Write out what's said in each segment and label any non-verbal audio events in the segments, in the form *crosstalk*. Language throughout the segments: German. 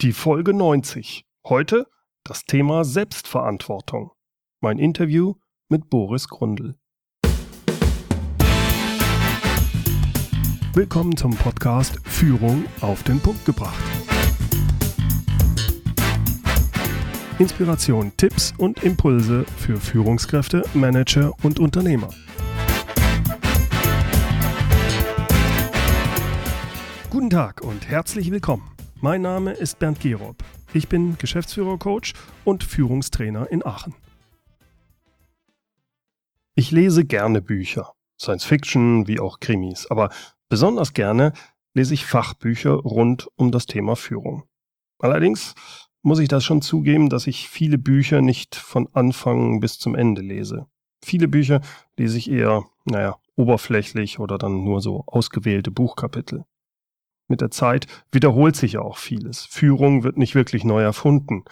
Die Folge 90. Heute das Thema Selbstverantwortung. Mein Interview mit Boris Grundl. Willkommen zum Podcast Führung auf den Punkt gebracht. Inspiration, Tipps und Impulse für Führungskräfte, Manager und Unternehmer. Guten Tag und herzlich willkommen. Mein Name ist Bernd Gerob. Ich bin Geschäftsführer-Coach und Führungstrainer in Aachen. Ich lese gerne Bücher, Science Fiction wie auch Krimis, aber besonders gerne lese ich Fachbücher rund um das Thema Führung. Allerdings muss ich das schon zugeben, dass ich viele Bücher nicht von Anfang bis zum Ende lese. Viele Bücher lese ich eher, naja, oberflächlich oder dann nur so ausgewählte Buchkapitel. Mit der Zeit wiederholt sich auch vieles. Führung wird nicht wirklich neu erfunden,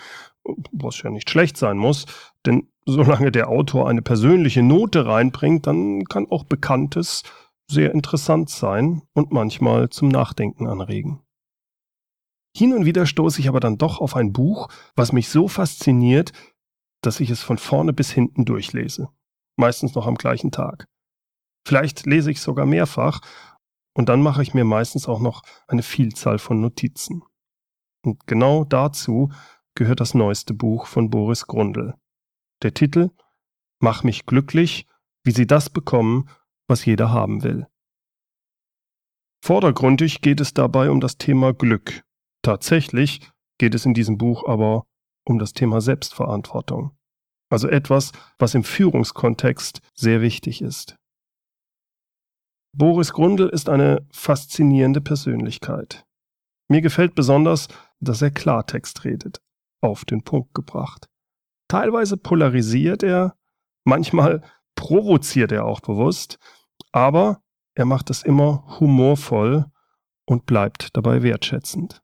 was ja nicht schlecht sein muss, denn *laughs* solange der Autor eine persönliche Note reinbringt, dann kann auch Bekanntes sehr interessant sein und manchmal zum Nachdenken anregen. Hin und wieder stoße ich aber dann doch auf ein Buch, was mich so fasziniert, dass ich es von vorne bis hinten durchlese. Meistens noch am gleichen Tag. Vielleicht lese ich sogar mehrfach und dann mache ich mir meistens auch noch eine Vielzahl von Notizen. Und genau dazu gehört das neueste Buch von Boris Grundl. Der Titel Mach mich glücklich, wie Sie das bekommen, was jeder haben will. Vordergründig geht es dabei um das Thema Glück. Tatsächlich geht es in diesem Buch aber um das Thema Selbstverantwortung. Also etwas, was im Führungskontext sehr wichtig ist. Boris Grundl ist eine faszinierende Persönlichkeit. Mir gefällt besonders, dass er Klartext redet, auf den Punkt gebracht. Teilweise polarisiert er, manchmal provoziert er auch bewusst, aber er macht es immer humorvoll und bleibt dabei wertschätzend.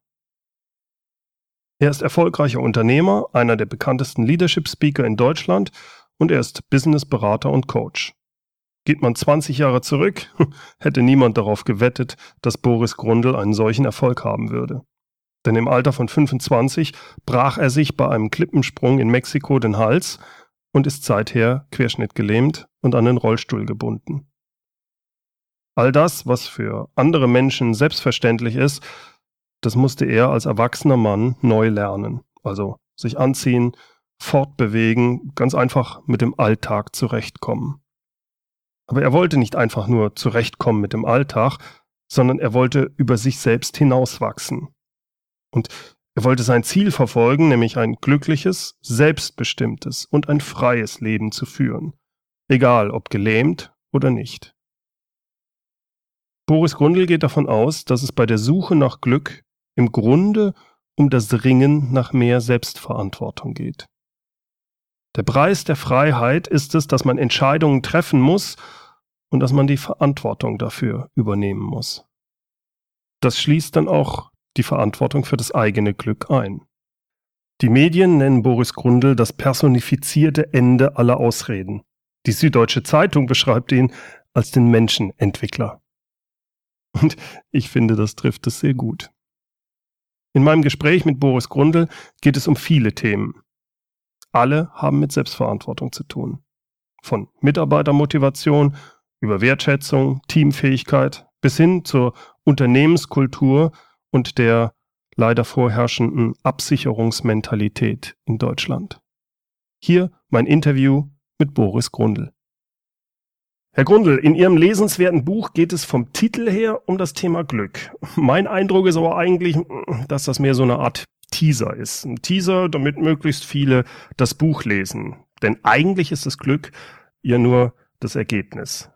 Er ist erfolgreicher Unternehmer, einer der bekanntesten Leadership Speaker in Deutschland und er ist Businessberater und Coach. Geht man 20 Jahre zurück, *laughs* hätte niemand darauf gewettet, dass Boris Grundl einen solchen Erfolg haben würde. Denn im Alter von 25 brach er sich bei einem Klippensprung in Mexiko den Hals und ist seither querschnittgelähmt und an den Rollstuhl gebunden. All das, was für andere Menschen selbstverständlich ist, das musste er als erwachsener Mann neu lernen. Also sich anziehen, fortbewegen, ganz einfach mit dem Alltag zurechtkommen. Aber er wollte nicht einfach nur zurechtkommen mit dem Alltag, sondern er wollte über sich selbst hinauswachsen. Und er wollte sein Ziel verfolgen, nämlich ein glückliches, selbstbestimmtes und ein freies Leben zu führen. Egal ob gelähmt oder nicht. Boris Grundl geht davon aus, dass es bei der Suche nach Glück im Grunde um das Ringen nach mehr Selbstverantwortung geht. Der Preis der Freiheit ist es, dass man Entscheidungen treffen muss und dass man die Verantwortung dafür übernehmen muss. Das schließt dann auch die Verantwortung für das eigene Glück ein. Die Medien nennen Boris Grundl das personifizierte Ende aller Ausreden. Die Süddeutsche Zeitung beschreibt ihn als den Menschenentwickler. Und ich finde, das trifft es sehr gut. In meinem Gespräch mit Boris Grundl geht es um viele Themen. Alle haben mit Selbstverantwortung zu tun. Von Mitarbeitermotivation über Wertschätzung, Teamfähigkeit bis hin zur Unternehmenskultur und der leider vorherrschenden Absicherungsmentalität in Deutschland. Hier mein Interview mit Boris Grundl. Herr Grundl, in Ihrem lesenswerten Buch geht es vom Titel her um das Thema Glück. Mein Eindruck ist aber eigentlich, dass das mehr so eine Art Teaser ist. Ein Teaser, damit möglichst viele das Buch lesen. Denn eigentlich ist das Glück ja nur das Ergebnis.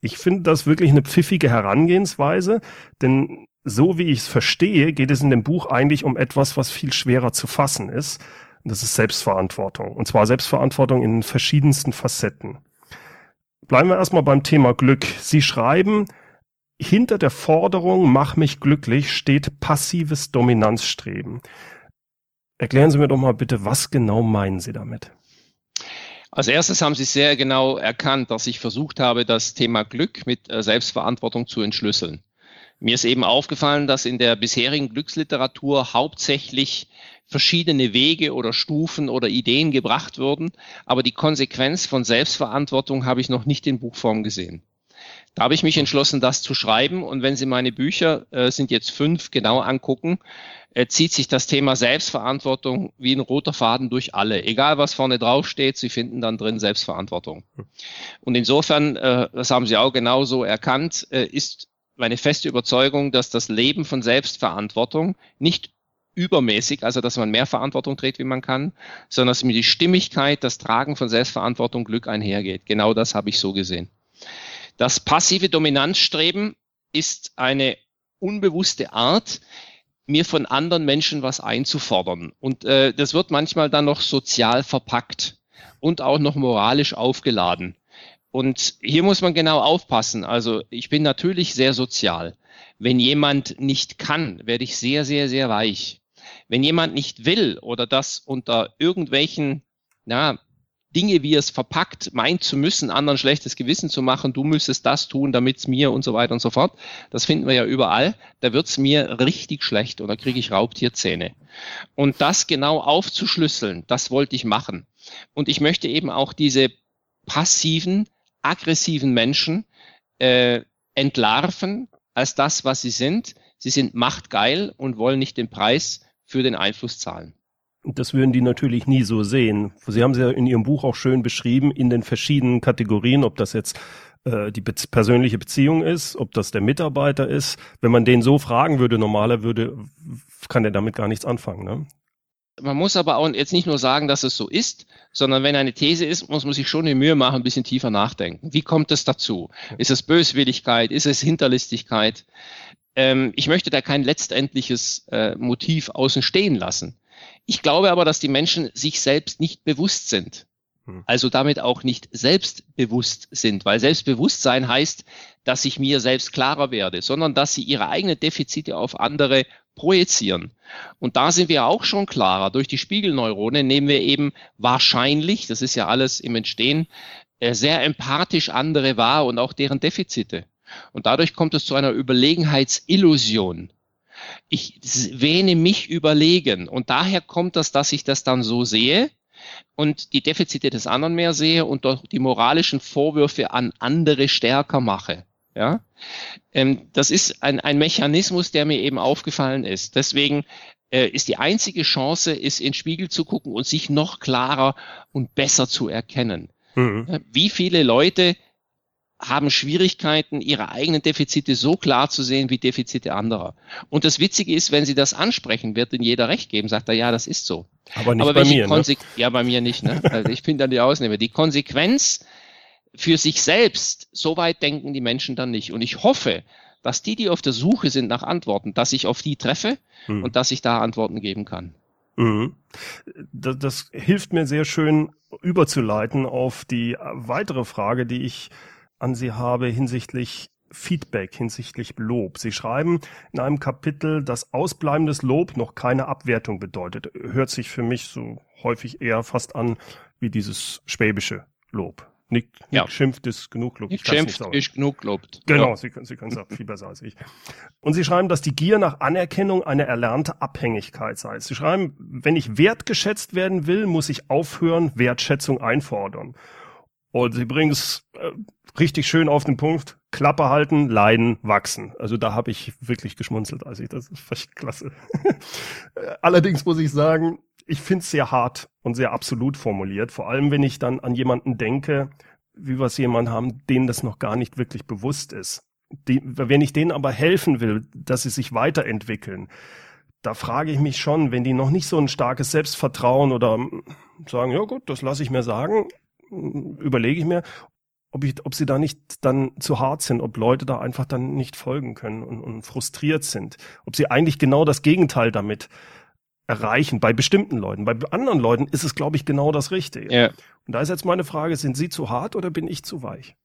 Ich finde das wirklich eine pfiffige Herangehensweise, denn so wie ich es verstehe, geht es in dem Buch eigentlich um etwas, was viel schwerer zu fassen ist. Und das ist Selbstverantwortung. Und zwar Selbstverantwortung in verschiedensten Facetten. Bleiben wir erstmal beim Thema Glück. Sie schreiben, hinter der Forderung, mach mich glücklich, steht passives Dominanzstreben. Erklären Sie mir doch mal bitte, was genau meinen Sie damit? Als erstes haben Sie sehr genau erkannt, dass ich versucht habe, das Thema Glück mit äh, Selbstverantwortung zu entschlüsseln. Mir ist eben aufgefallen, dass in der bisherigen Glücksliteratur hauptsächlich verschiedene Wege oder Stufen oder Ideen gebracht wurden, aber die Konsequenz von Selbstverantwortung habe ich noch nicht in Buchform gesehen. Da habe ich mich entschlossen, das zu schreiben. Und wenn Sie meine Bücher, äh, sind jetzt fünf, genau angucken, äh, zieht sich das Thema Selbstverantwortung wie ein roter Faden durch alle. Egal was vorne drauf steht, Sie finden dann drin Selbstverantwortung. Und insofern, äh, das haben Sie auch genauso erkannt, äh, ist meine feste Überzeugung, dass das Leben von Selbstverantwortung nicht übermäßig, also dass man mehr Verantwortung trägt, wie man kann, sondern dass mit die Stimmigkeit, das Tragen von Selbstverantwortung Glück einhergeht. Genau das habe ich so gesehen. Das passive Dominanzstreben ist eine unbewusste Art, mir von anderen Menschen was einzufordern. Und äh, das wird manchmal dann noch sozial verpackt und auch noch moralisch aufgeladen. Und hier muss man genau aufpassen. Also ich bin natürlich sehr sozial. Wenn jemand nicht kann, werde ich sehr, sehr, sehr weich. Wenn jemand nicht will oder das unter irgendwelchen na, Dinge, wie es verpackt, meint zu müssen, anderen schlechtes Gewissen zu machen, du müsstest das tun, damit es mir und so weiter und so fort. Das finden wir ja überall. Da wird es mir richtig schlecht oder kriege ich Raubtierzähne. Und das genau aufzuschlüsseln, das wollte ich machen. Und ich möchte eben auch diese passiven, aggressiven Menschen äh, entlarven als das, was sie sind. Sie sind machtgeil und wollen nicht den Preis für den Einfluss zahlen. Das würden die natürlich nie so sehen. Sie haben es ja in Ihrem Buch auch schön beschrieben, in den verschiedenen Kategorien, ob das jetzt äh, die be persönliche Beziehung ist, ob das der Mitarbeiter ist. Wenn man den so fragen würde, normaler würde, kann er damit gar nichts anfangen. Ne? Man muss aber auch jetzt nicht nur sagen, dass es so ist, sondern wenn eine These ist, muss man sich schon die Mühe machen, ein bisschen tiefer nachdenken. Wie kommt es dazu? Ist es Böswilligkeit? Ist es Hinterlistigkeit? Ähm, ich möchte da kein letztendliches äh, Motiv außen stehen lassen. Ich glaube aber, dass die Menschen sich selbst nicht bewusst sind. Hm. Also damit auch nicht selbstbewusst sind, weil Selbstbewusstsein heißt, dass ich mir selbst klarer werde, sondern dass sie ihre eigenen Defizite auf andere projizieren. Und da sind wir auch schon klarer. Durch die Spiegelneurone nehmen wir eben wahrscheinlich, das ist ja alles im Entstehen, äh, sehr empathisch andere wahr und auch deren Defizite. Und dadurch kommt es zu einer Überlegenheitsillusion. Ich wähne mich überlegen. Und daher kommt das, dass ich das dann so sehe und die Defizite des anderen mehr sehe und doch die moralischen Vorwürfe an andere stärker mache. Ja, ähm, das ist ein, ein Mechanismus, der mir eben aufgefallen ist. Deswegen äh, ist die einzige Chance, ist in den Spiegel zu gucken und sich noch klarer und besser zu erkennen. Mhm. Wie viele Leute haben Schwierigkeiten, ihre eigenen Defizite so klar zu sehen wie Defizite anderer. Und das Witzige ist, wenn sie das ansprechen, wird ihnen jeder recht geben, sagt er, ja, das ist so. Aber nicht Aber bei mir. ne? Ja, bei mir nicht. Ne? *laughs* Also ich bin dann die Ausnehmer. Die Konsequenz für sich selbst, so weit denken die Menschen dann nicht. Und ich hoffe, dass die, die auf der Suche sind nach Antworten, dass ich auf die treffe hm. und dass ich da Antworten geben kann. Mhm. Das, das hilft mir sehr schön überzuleiten auf die weitere Frage, die ich an Sie habe hinsichtlich Feedback, hinsichtlich Lob. Sie schreiben in einem Kapitel, dass ausbleibendes Lob noch keine Abwertung bedeutet. Hört sich für mich so häufig eher fast an wie dieses schwäbische Lob. Nick, Nick ja. schimpft ist genug lobt. Nick schimpft ist genug lobt. Genau, ja. Sie, können, Sie können es viel besser als ich. Und Sie schreiben, dass die Gier nach Anerkennung eine erlernte Abhängigkeit sei. Sie schreiben, wenn ich wertgeschätzt werden will, muss ich aufhören, Wertschätzung einfordern. Und Sie bringen es äh, richtig schön auf den Punkt. Klappe halten, leiden, wachsen. Also da habe ich wirklich geschmunzelt, als ich das ist echt klasse. Allerdings muss ich sagen, ich finde es sehr hart und sehr absolut formuliert. Vor allem, wenn ich dann an jemanden denke, wie wir es jemanden haben, denen das noch gar nicht wirklich bewusst ist. Die, wenn ich denen aber helfen will, dass sie sich weiterentwickeln, da frage ich mich schon, wenn die noch nicht so ein starkes Selbstvertrauen oder sagen, ja gut, das lasse ich mir sagen, überlege ich mir, ob, ich, ob sie da nicht dann zu hart sind, ob Leute da einfach dann nicht folgen können und, und frustriert sind, ob sie eigentlich genau das Gegenteil damit erreichen bei bestimmten Leuten. Bei anderen Leuten ist es, glaube ich, genau das Richtige. Ja. Und da ist jetzt meine Frage, sind Sie zu hart oder bin ich zu weich?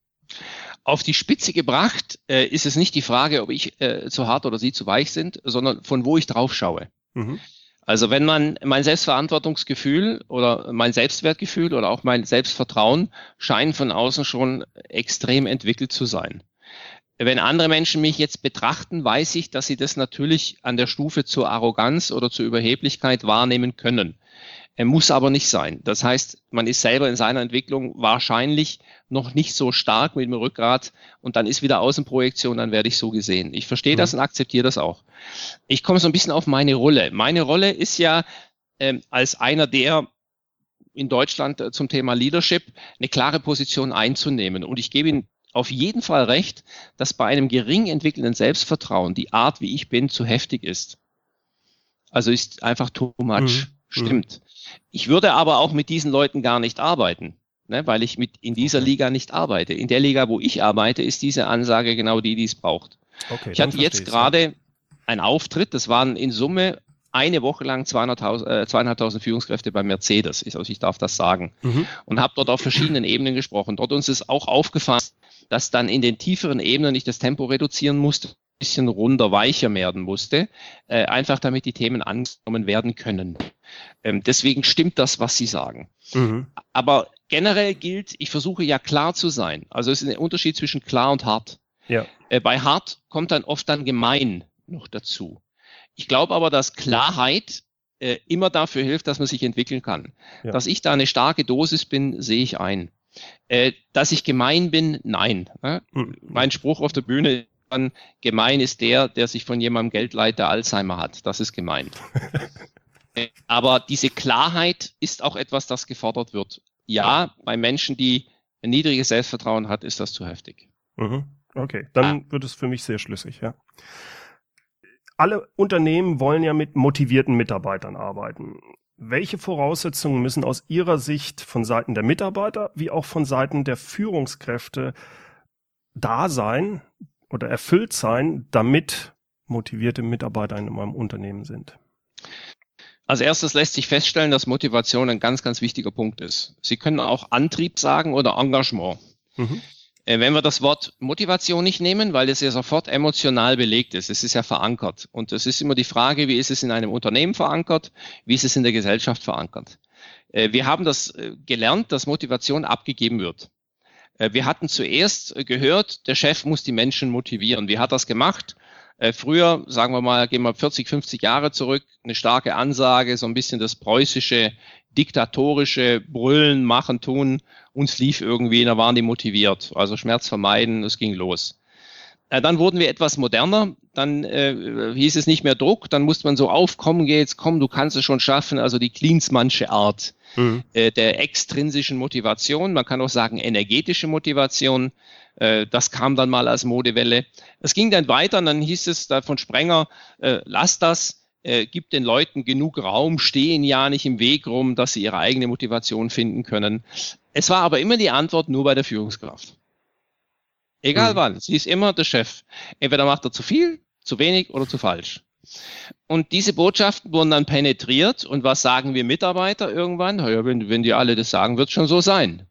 Auf die Spitze gebracht äh, ist es nicht die Frage, ob ich äh, zu hart oder Sie zu weich sind, sondern von wo ich drauf schaue. Mhm. Also wenn man mein Selbstverantwortungsgefühl oder mein Selbstwertgefühl oder auch mein Selbstvertrauen scheinen von außen schon extrem entwickelt zu sein. Wenn andere Menschen mich jetzt betrachten, weiß ich, dass sie das natürlich an der Stufe zur Arroganz oder zur Überheblichkeit wahrnehmen können. Er muss aber nicht sein. Das heißt, man ist selber in seiner Entwicklung wahrscheinlich noch nicht so stark mit dem Rückgrat und dann ist wieder Außenprojektion, dann werde ich so gesehen. Ich verstehe mhm. das und akzeptiere das auch. Ich komme so ein bisschen auf meine Rolle. Meine Rolle ist ja ähm, als einer der in Deutschland äh, zum Thema Leadership eine klare Position einzunehmen. Und ich gebe Ihnen auf jeden Fall recht, dass bei einem gering entwickelnden Selbstvertrauen die Art, wie ich bin, zu heftig ist. Also ist einfach too much. Mhm. Mhm. Stimmt. Ich würde aber auch mit diesen Leuten gar nicht arbeiten, ne, weil ich mit in dieser Liga nicht arbeite. In der Liga, wo ich arbeite, ist diese Ansage genau die, die es braucht. Okay, ich hatte jetzt gerade einen Auftritt, das waren in Summe eine Woche lang 200.000 äh, 200.000 Führungskräfte bei Mercedes, also ich darf das sagen, mhm. und habe dort auf verschiedenen Ebenen gesprochen. Dort uns ist auch aufgefallen, dass dann in den tieferen Ebenen ich das Tempo reduzieren musste, bisschen runder, weicher werden musste, äh, einfach damit die Themen angenommen werden können. Ähm, deswegen stimmt das, was Sie sagen. Mhm. Aber generell gilt, ich versuche ja klar zu sein. Also es ist ein Unterschied zwischen klar und hart. Ja. Äh, bei hart kommt dann oft dann gemein noch dazu. Ich glaube aber, dass Klarheit äh, immer dafür hilft, dass man sich entwickeln kann. Ja. Dass ich da eine starke Dosis bin, sehe ich ein. Äh, dass ich gemein bin, nein. Ne? Mhm. Mein Spruch auf der Bühne gemein ist der, der sich von jemandem Geld leiht, der Alzheimer hat. Das ist gemein. *laughs* Aber diese Klarheit ist auch etwas, das gefordert wird. Ja, bei Menschen, die ein niedriges Selbstvertrauen hat, ist das zu heftig. Mhm. Okay, dann ja. wird es für mich sehr schlüssig, ja. Alle Unternehmen wollen ja mit motivierten Mitarbeitern arbeiten. Welche Voraussetzungen müssen aus Ihrer Sicht von Seiten der Mitarbeiter wie auch von Seiten der Führungskräfte da sein, oder erfüllt sein, damit motivierte Mitarbeiter in meinem Unternehmen sind? Als erstes lässt sich feststellen, dass Motivation ein ganz, ganz wichtiger Punkt ist. Sie können auch Antrieb sagen oder Engagement. Mhm. Äh, wenn wir das Wort Motivation nicht nehmen, weil es ja sofort emotional belegt ist, es ist ja verankert. Und es ist immer die Frage, wie ist es in einem Unternehmen verankert, wie ist es in der Gesellschaft verankert. Äh, wir haben das äh, gelernt, dass Motivation abgegeben wird. Äh, wir hatten zuerst äh, gehört, der Chef muss die Menschen motivieren. Wie hat das gemacht? Äh, früher, sagen wir mal, gehen wir 40, 50 Jahre zurück, eine starke Ansage, so ein bisschen das preußische, diktatorische Brüllen, machen, tun. Uns lief irgendwie, da waren die motiviert. Also Schmerz vermeiden, es ging los. Dann wurden wir etwas moderner, dann äh, hieß es nicht mehr Druck, dann musste man so aufkommen, geht's, komm, du kannst es schon schaffen, also die Klinsmannsche Art mhm. äh, der extrinsischen Motivation, man kann auch sagen energetische Motivation. Äh, das kam dann mal als Modewelle. Es ging dann weiter und dann hieß es da von Sprenger, äh, lass das, äh, gib den Leuten genug Raum, stehen ja nicht im Weg rum, dass sie ihre eigene Motivation finden können. Es war aber immer die Antwort nur bei der Führungskraft. Egal mhm. wann, sie ist immer der Chef. Entweder macht er zu viel, zu wenig oder zu falsch. Und diese Botschaften wurden dann penetriert. Und was sagen wir Mitarbeiter irgendwann? Ja, wenn, wenn die alle das sagen, wird es schon so sein.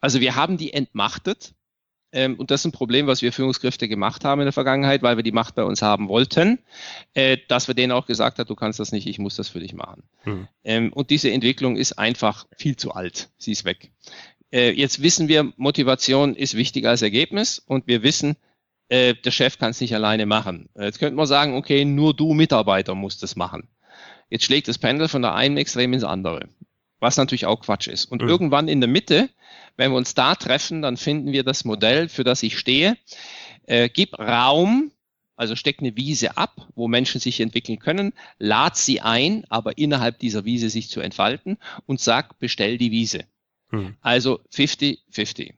Also wir haben die entmachtet. Ähm, und das ist ein Problem, was wir Führungskräfte gemacht haben in der Vergangenheit, weil wir die Macht bei uns haben wollten, äh, dass wir denen auch gesagt haben, du kannst das nicht, ich muss das für dich machen. Hm. Ähm, und diese Entwicklung ist einfach viel zu alt. Sie ist weg. Äh, jetzt wissen wir, Motivation ist wichtiger als Ergebnis und wir wissen, äh, der Chef kann es nicht alleine machen. Äh, jetzt könnte man sagen, okay, nur du Mitarbeiter musst es machen. Jetzt schlägt das Pendel von der einen Extrem ins andere, was natürlich auch Quatsch ist. Und mhm. irgendwann in der Mitte, wenn wir uns da treffen, dann finden wir das Modell, für das ich stehe. Äh, gib Raum, also steck eine Wiese ab, wo Menschen sich entwickeln können, lad sie ein, aber innerhalb dieser Wiese sich zu entfalten und sag, bestell die Wiese. Mhm. Also 50-50.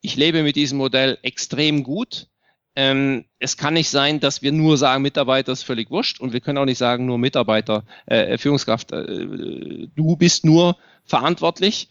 Ich lebe mit diesem Modell extrem gut. Ähm, es kann nicht sein, dass wir nur sagen, Mitarbeiter ist völlig wurscht und wir können auch nicht sagen, nur Mitarbeiter, äh, Führungskraft, äh, du bist nur verantwortlich.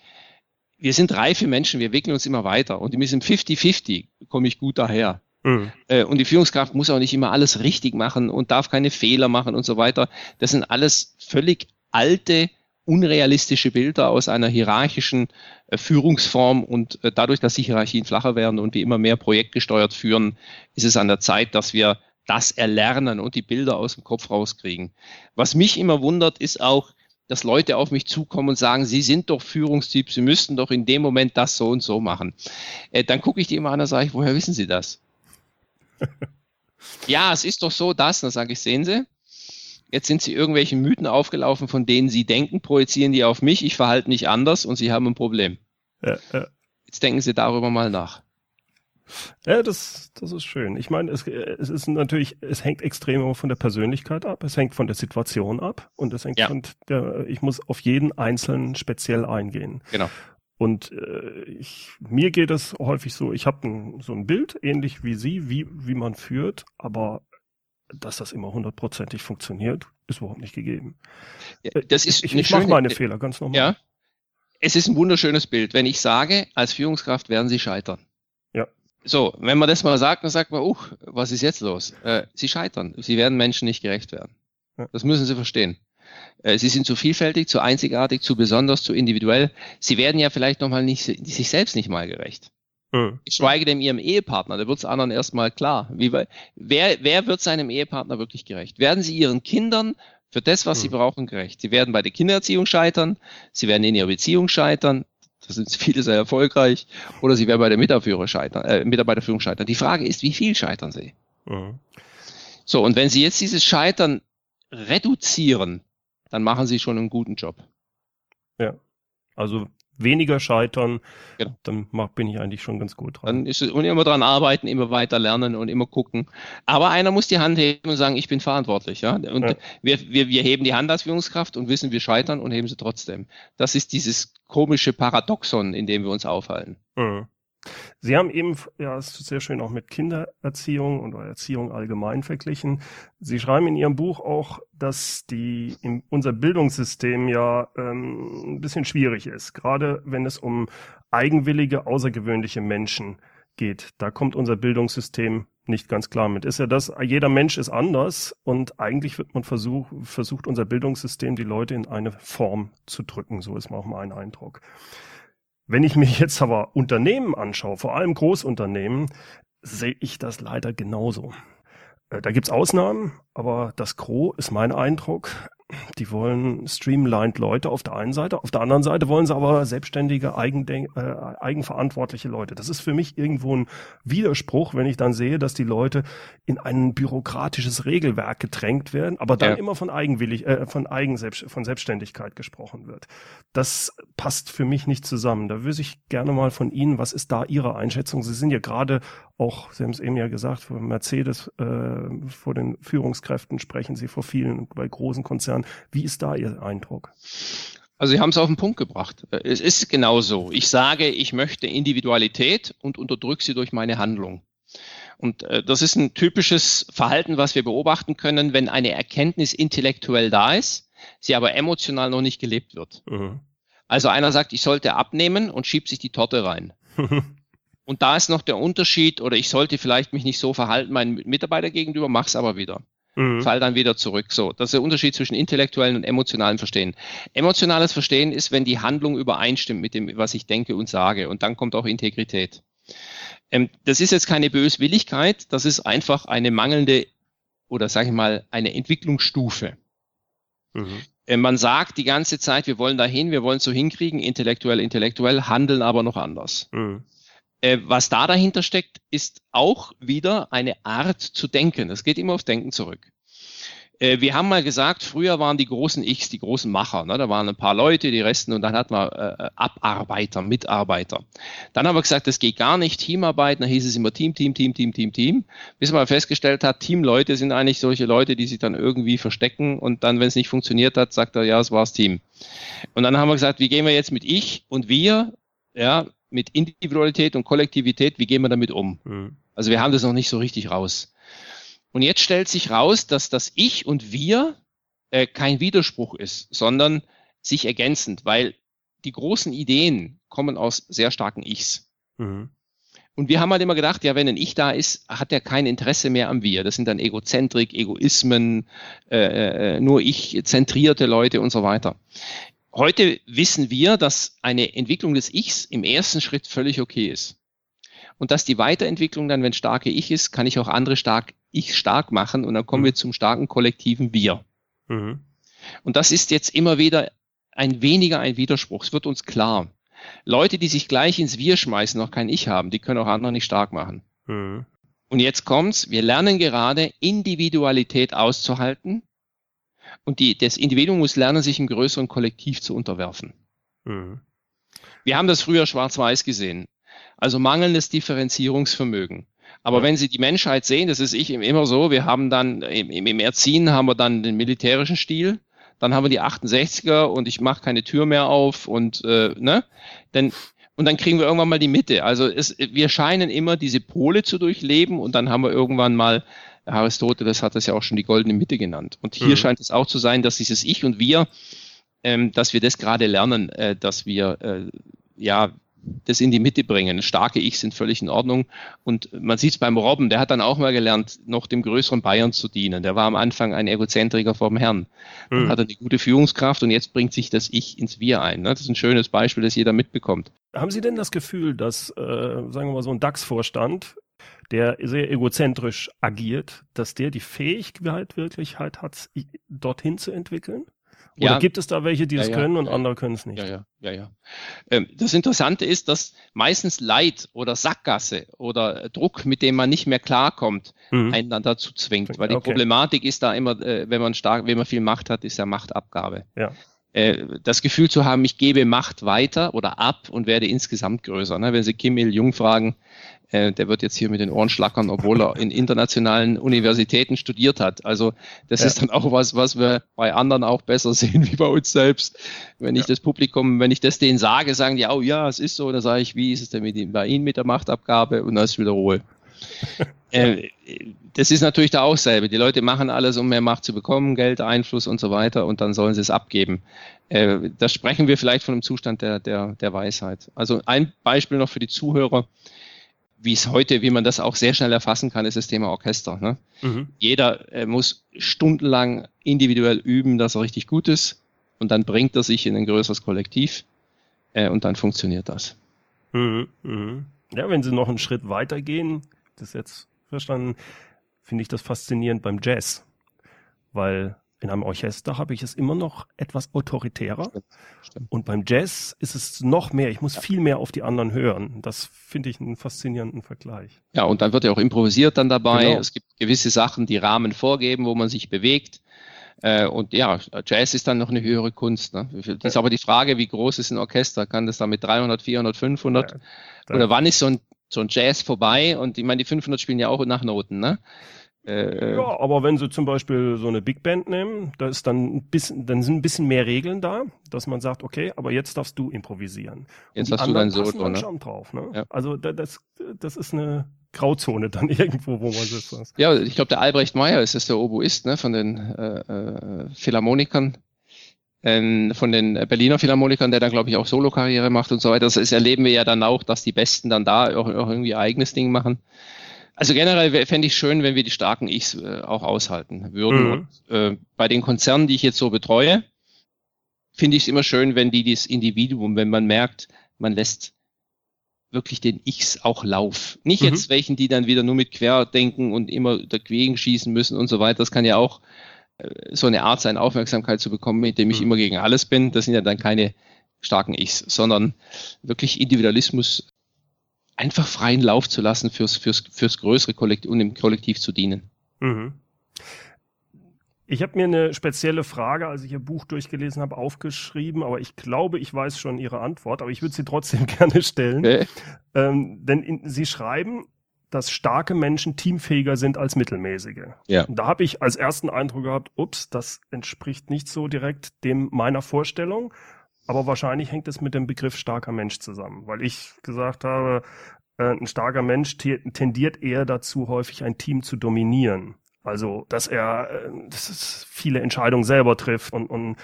Wir sind reife Menschen, wir entwickeln uns immer weiter und mit diesem 50-50 komme ich gut daher. Mhm. Äh, und die Führungskraft muss auch nicht immer alles richtig machen und darf keine Fehler machen und so weiter. Das sind alles völlig alte unrealistische Bilder aus einer hierarchischen äh, Führungsform und äh, dadurch, dass die Hierarchien flacher werden und wir immer mehr projektgesteuert führen, ist es an der Zeit, dass wir das erlernen und die Bilder aus dem Kopf rauskriegen. Was mich immer wundert, ist auch, dass Leute auf mich zukommen und sagen, Sie sind doch Führungstyp, Sie müssten doch in dem Moment das so und so machen. Äh, dann gucke ich die immer an und sage ich, woher wissen Sie das? *laughs* ja, es ist doch so, dass, dann sage ich, sehen Sie, jetzt sind Sie irgendwelchen Mythen aufgelaufen, von denen Sie denken, projizieren die auf mich, ich verhalte nicht anders und Sie haben ein Problem. Ja, ja. Jetzt denken Sie darüber mal nach. Ja, das, das ist schön. Ich meine, es, es ist natürlich, es hängt extrem von der Persönlichkeit ab, es hängt von der Situation ab und es hängt ja. von der, ich muss auf jeden Einzelnen speziell eingehen. Genau. Und äh, ich, mir geht es häufig so, ich habe so ein Bild, ähnlich wie Sie, wie, wie man führt, aber dass das immer hundertprozentig funktioniert, ist überhaupt nicht gegeben. Ja, das ist ich, ich mache meine Fehler, ganz normal. Ja. Es ist ein wunderschönes Bild. Wenn ich sage, als Führungskraft werden Sie scheitern. Ja. So, wenn man das mal sagt, dann sagt man, uh, was ist jetzt los? Äh, Sie scheitern. Sie werden Menschen nicht gerecht werden. Ja. Das müssen Sie verstehen. Äh, sie sind zu vielfältig, zu einzigartig, zu besonders, zu individuell. Sie werden ja vielleicht nochmal nicht, sich selbst nicht mal gerecht. Mhm. Schweige denn ihrem Ehepartner, da wird es anderen erstmal klar. Wie, wer, wer wird seinem Ehepartner wirklich gerecht? Werden sie ihren Kindern für das, was mhm. sie brauchen, gerecht? Sie werden bei der Kindererziehung scheitern, sie werden in ihrer Beziehung scheitern, da sind *laughs* viele sehr erfolgreich, oder sie werden bei der Mitarbeiterführung scheitern, äh, Mitarbeiterführung scheitern. Die Frage ist, wie viel scheitern sie? Mhm. So, und wenn sie jetzt dieses Scheitern reduzieren, dann machen sie schon einen guten Job. Ja. Also weniger scheitern, genau. dann mach, bin ich eigentlich schon ganz gut dran. Dann ist es, und immer dran arbeiten, immer weiter lernen und immer gucken. Aber einer muss die Hand heben und sagen, ich bin verantwortlich. Ja? Und ja. Wir, wir, wir heben die Hand als Führungskraft und wissen, wir scheitern und heben sie trotzdem. Das ist dieses komische Paradoxon, in dem wir uns aufhalten. Mhm. Sie haben eben, ja, es ist sehr schön auch mit Kindererziehung und Erziehung allgemein verglichen. Sie schreiben in Ihrem Buch auch, dass die in unser Bildungssystem ja ähm, ein bisschen schwierig ist, gerade wenn es um eigenwillige, außergewöhnliche Menschen geht. Da kommt unser Bildungssystem nicht ganz klar mit. Ist ja das, jeder Mensch ist anders und eigentlich wird man versuch, versucht, unser Bildungssystem die Leute in eine Form zu drücken. So ist auch mein Eindruck. Wenn ich mir jetzt aber Unternehmen anschaue, vor allem Großunternehmen, sehe ich das leider genauso. Äh, da gibt's Ausnahmen, aber das Gros ist mein Eindruck, die wollen streamlined Leute auf der einen Seite, auf der anderen Seite wollen sie aber selbstständige, Eigendenk äh, eigenverantwortliche Leute. Das ist für mich irgendwo ein Widerspruch, wenn ich dann sehe, dass die Leute in ein bürokratisches Regelwerk gedrängt werden, aber dann ja. immer von eigenwillig, äh, von Eigen von Selbstständigkeit gesprochen wird. Das passt für mich nicht zusammen. Da würde ich gerne mal von Ihnen, was ist da Ihre Einschätzung? Sie sind ja gerade auch, Sie haben es eben ja gesagt, vor Mercedes, äh, vor den Führungskräften sprechen Sie vor vielen, bei großen Konzernen Jahren. Wie ist da Ihr Eindruck? Also Sie haben es auf den Punkt gebracht. Es ist genau so. Ich sage, ich möchte Individualität und unterdrücke sie durch meine Handlung. Und äh, das ist ein typisches Verhalten, was wir beobachten können, wenn eine Erkenntnis intellektuell da ist, sie aber emotional noch nicht gelebt wird. Mhm. Also einer sagt, ich sollte abnehmen und schiebt sich die Torte rein. *laughs* und da ist noch der Unterschied, oder ich sollte vielleicht mich nicht so verhalten meinen Mitarbeiter gegenüber, mach's aber wieder mhm. fall dann wieder zurück. So, das ist der Unterschied zwischen intellektuellen und emotionalen Verstehen. Emotionales Verstehen ist, wenn die Handlung übereinstimmt mit dem, was ich denke und sage. Und dann kommt auch Integrität. Ähm, das ist jetzt keine Böswilligkeit, das ist einfach eine mangelnde oder sage ich mal eine Entwicklungsstufe. Mhm. Ähm, man sagt die ganze Zeit, wir wollen dahin, wir wollen so hinkriegen, intellektuell, intellektuell, handeln aber noch anders. Mhm. Äh, was da dahinter steckt, ist auch wieder eine Art zu denken. Das geht immer aufs Denken zurück. Äh, wir haben mal gesagt, früher waren die großen Ichs, die großen Macher. Ne? Da waren ein paar Leute, die Resten und dann hat man äh, Abarbeiter, Mitarbeiter. Dann haben wir gesagt, das geht gar nicht, Teamarbeit, dann hieß es immer Team, Team, Team, Team, Team, Team. Bis man festgestellt hat, Teamleute sind eigentlich solche Leute, die sich dann irgendwie verstecken und dann, wenn es nicht funktioniert hat, sagt er, ja, es war's Team. Und dann haben wir gesagt, wie gehen wir jetzt mit ich und wir? Ja, mit Individualität und Kollektivität, wie gehen wir damit um? Mhm. Also wir haben das noch nicht so richtig raus. Und jetzt stellt sich raus, dass das Ich und Wir äh, kein Widerspruch ist, sondern sich ergänzend, weil die großen Ideen kommen aus sehr starken Ichs. Mhm. Und wir haben halt immer gedacht, ja, wenn ein Ich da ist, hat er kein Interesse mehr am Wir. Das sind dann Egozentrik, Egoismen, äh, äh nur ich zentrierte Leute und so weiter. Heute wissen wir, dass eine Entwicklung des Ichs im ersten Schritt völlig okay ist. Und dass die Weiterentwicklung dann, wenn starke Ich ist, kann ich auch andere stark Ich stark machen und dann kommen mhm. wir zum starken kollektiven Wir. Mhm. Und das ist jetzt immer wieder ein weniger ein Widerspruch. Es wird uns klar. Leute, die sich gleich ins Wir schmeißen, noch kein Ich haben, die können auch andere nicht stark machen. Mhm. Und jetzt kommt's, wir lernen gerade Individualität auszuhalten und die, das Individuum muss lernen, sich im größeren Kollektiv zu unterwerfen. Mhm. Wir haben das früher schwarz-weiß gesehen. Also mangelndes Differenzierungsvermögen. Aber wenn Sie die Menschheit sehen, das ist ich immer so, wir haben dann im, im Erziehen haben wir dann den militärischen Stil, dann haben wir die 68er und ich mache keine Tür mehr auf und äh, ne, denn und dann kriegen wir irgendwann mal die Mitte. Also es, wir scheinen immer diese Pole zu durchleben und dann haben wir irgendwann mal Aristoteles hat das ja auch schon die goldene Mitte genannt. Und hier mhm. scheint es auch zu sein, dass dieses Ich und Wir, ähm, dass wir das gerade lernen, äh, dass wir äh, ja das in die Mitte bringen. Starke Ich sind völlig in Ordnung. Und man sieht es beim Robben, der hat dann auch mal gelernt, noch dem größeren Bayern zu dienen. Der war am Anfang ein Egozentriker vom Herrn. Dann mhm. hat er eine gute Führungskraft und jetzt bringt sich das Ich ins Wir ein. Ne? Das ist ein schönes Beispiel, das jeder mitbekommt. Haben Sie denn das Gefühl, dass, äh, sagen wir mal, so ein DAX-Vorstand, der sehr egozentrisch agiert, dass der die Fähigkeit wirklich halt hat, dorthin zu entwickeln? Oder ja. gibt es da welche, die ja, es können ja, und andere können es nicht? Ja, ja, ja, ja. Ähm, das Interessante ist, dass meistens Leid oder Sackgasse oder Druck, mit dem man nicht mehr klarkommt, mhm. einen dann dazu zwingt. Weil die okay. Problematik ist da immer, äh, wenn man stark, wenn man viel Macht hat, ist ja Machtabgabe. Ja. Äh, das Gefühl zu haben, ich gebe Macht weiter oder ab und werde insgesamt größer. Ne? Wenn Sie Kim Il-jung fragen, äh, der wird jetzt hier mit den Ohren schlackern, obwohl er in internationalen Universitäten studiert hat. Also das ja. ist dann auch was, was wir bei anderen auch besser *laughs* sehen wie bei uns selbst. Wenn ja. ich das Publikum, wenn ich das denen sage, sagen die, oh ja, es ist so, dann sage ich, wie ist es denn mit, bei Ihnen mit der Machtabgabe? Und dann ist wieder Ruhe. *laughs* äh, das ist natürlich da auch selbe. Die Leute machen alles, um mehr Macht zu bekommen, Geld, Einfluss und so weiter, und dann sollen sie es abgeben. Äh, da sprechen wir vielleicht von einem Zustand der, der, der Weisheit. Also ein Beispiel noch für die Zuhörer wie es heute, wie man das auch sehr schnell erfassen kann, ist das Thema Orchester. Ne? Mhm. Jeder äh, muss stundenlang individuell üben, dass er richtig gut ist und dann bringt er sich in ein größeres Kollektiv äh, und dann funktioniert das. Mhm. Mhm. Ja, wenn Sie noch einen Schritt weiter gehen, das jetzt verstanden, finde ich das faszinierend beim Jazz, weil in einem Orchester habe ich es immer noch etwas autoritärer. Stimmt, stimmt. Und beim Jazz ist es noch mehr. Ich muss ja. viel mehr auf die anderen hören. Das finde ich einen faszinierenden Vergleich. Ja, und dann wird ja auch improvisiert dann dabei. Genau. Es gibt gewisse Sachen, die Rahmen vorgeben, wo man sich bewegt. Äh, und ja, Jazz ist dann noch eine höhere Kunst. Ne? Das ist aber die Frage, wie groß ist ein Orchester? Kann das da mit 300, 400, 500? Ja, Oder wann ist so ein, so ein Jazz vorbei? Und ich meine, die 500 spielen ja auch nach Noten. Ne? Äh, ja, aber wenn Sie zum Beispiel so eine Big Band nehmen, da ist dann ein bisschen, dann sind ein bisschen mehr Regeln da, dass man sagt, okay, aber jetzt darfst du improvisieren. Jetzt hast du dein Solo, ne? schon drauf, ne? Ja. Also das, das ist eine Grauzone dann *laughs* irgendwo, wo man sitzt. Ja, ich glaube, der Albrecht Meyer ist das der Oboist, ne, von den äh, äh, Philharmonikern ähm, von den Berliner Philharmonikern, der dann, glaube ich, auch Solo-Karriere macht und so weiter. Das erleben wir ja dann auch, dass die Besten dann da auch, auch irgendwie eigenes Ding machen. Also generell fände ich schön, wenn wir die starken Ichs äh, auch aushalten würden. Mhm. Und, äh, bei den Konzernen, die ich jetzt so betreue, finde ich es immer schön, wenn die das Individuum, wenn man merkt, man lässt wirklich den Ichs auch Lauf. Nicht mhm. jetzt welchen, die dann wieder nur mit Querdenken und immer dagegen schießen müssen und so weiter. Das kann ja auch äh, so eine Art sein, Aufmerksamkeit zu bekommen, mit dem ich mhm. immer gegen alles bin. Das sind ja dann keine starken Ichs, sondern wirklich Individualismus einfach freien Lauf zu lassen fürs, fürs, fürs größere Kollektiv und im Kollektiv zu dienen. Mhm. Ich habe mir eine spezielle Frage, als ich Ihr Buch durchgelesen habe, aufgeschrieben, aber ich glaube, ich weiß schon Ihre Antwort, aber ich würde sie trotzdem *laughs* gerne stellen. Okay. Ähm, denn in, Sie schreiben, dass starke Menschen teamfähiger sind als mittelmäßige. Ja. Und da habe ich als ersten Eindruck gehabt, ups, das entspricht nicht so direkt dem meiner Vorstellung. Aber wahrscheinlich hängt es mit dem Begriff starker Mensch zusammen, weil ich gesagt habe, äh, ein starker Mensch tendiert eher dazu, häufig ein Team zu dominieren. Also, dass er äh, dass viele Entscheidungen selber trifft und, und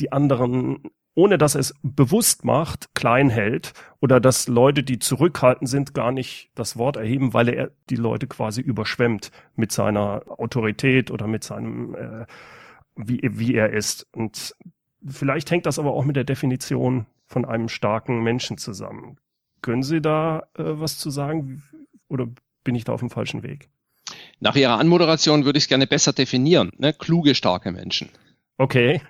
die anderen, ohne dass er es bewusst macht, klein hält oder dass Leute, die zurückhaltend sind, gar nicht das Wort erheben, weil er die Leute quasi überschwemmt mit seiner Autorität oder mit seinem, äh, wie, wie er ist. Und Vielleicht hängt das aber auch mit der Definition von einem starken Menschen zusammen. Können Sie da äh, was zu sagen oder bin ich da auf dem falschen Weg? Nach Ihrer Anmoderation würde ich es gerne besser definieren. Ne? Kluge, starke Menschen. Okay.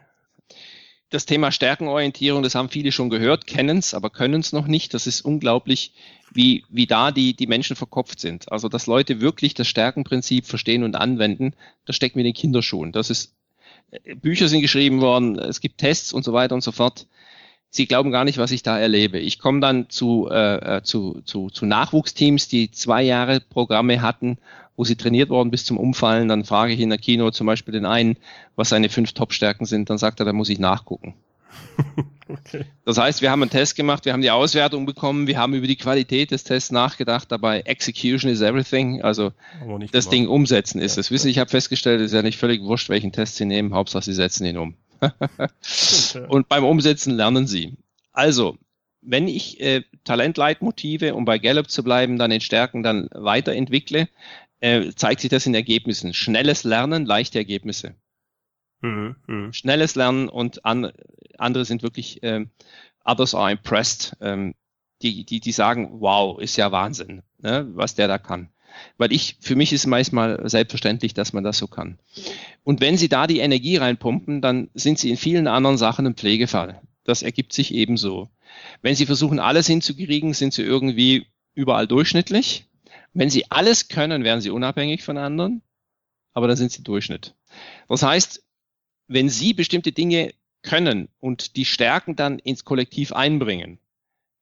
das Thema Stärkenorientierung, das haben viele schon gehört, kennen es, aber können es noch nicht. Das ist unglaublich, wie, wie da die, die Menschen verkopft sind. Also, dass Leute wirklich das Stärkenprinzip verstehen und anwenden, das steckt mit den Kinderschuhen. Das ist, Bücher sind geschrieben worden, es gibt Tests und so weiter und so fort. Sie glauben gar nicht, was ich da erlebe. Ich komme dann zu, äh, äh zu, zu, zu Nachwuchsteams, die zwei Jahre Programme hatten wo sie trainiert worden bis zum Umfallen. Dann frage ich in der Kino zum Beispiel den einen, was seine fünf Top-Stärken sind. Dann sagt er, da muss ich nachgucken. *laughs* okay. Das heißt, wir haben einen Test gemacht, wir haben die Auswertung bekommen, wir haben über die Qualität des Tests nachgedacht, dabei Execution is everything, also das Ding umsetzen ist es. Wissen, ich habe festgestellt, es ist ja nicht völlig wurscht, welchen Test Sie nehmen, Hauptsache Sie setzen ihn um. Und beim Umsetzen lernen Sie. Also, wenn ich äh, Talentleitmotive, um bei Gallup zu bleiben, dann in Stärken dann weiterentwickle, äh, zeigt sich das in Ergebnissen. Schnelles Lernen, leichte Ergebnisse. Mhm, mh. Schnelles Lernen und an, andere sind wirklich, ähm, others are impressed. Ähm, die, die, die sagen, wow, ist ja Wahnsinn, ne, was der da kann. Weil ich, für mich ist manchmal selbstverständlich, dass man das so kann. Und wenn Sie da die Energie reinpumpen, dann sind Sie in vielen anderen Sachen ein Pflegefall. Das ergibt sich ebenso. Wenn Sie versuchen, alles hinzukriegen, sind Sie irgendwie überall durchschnittlich. Wenn sie alles können, werden sie unabhängig von anderen, aber dann sind sie Durchschnitt. Das heißt, wenn sie bestimmte Dinge können und die Stärken dann ins Kollektiv einbringen,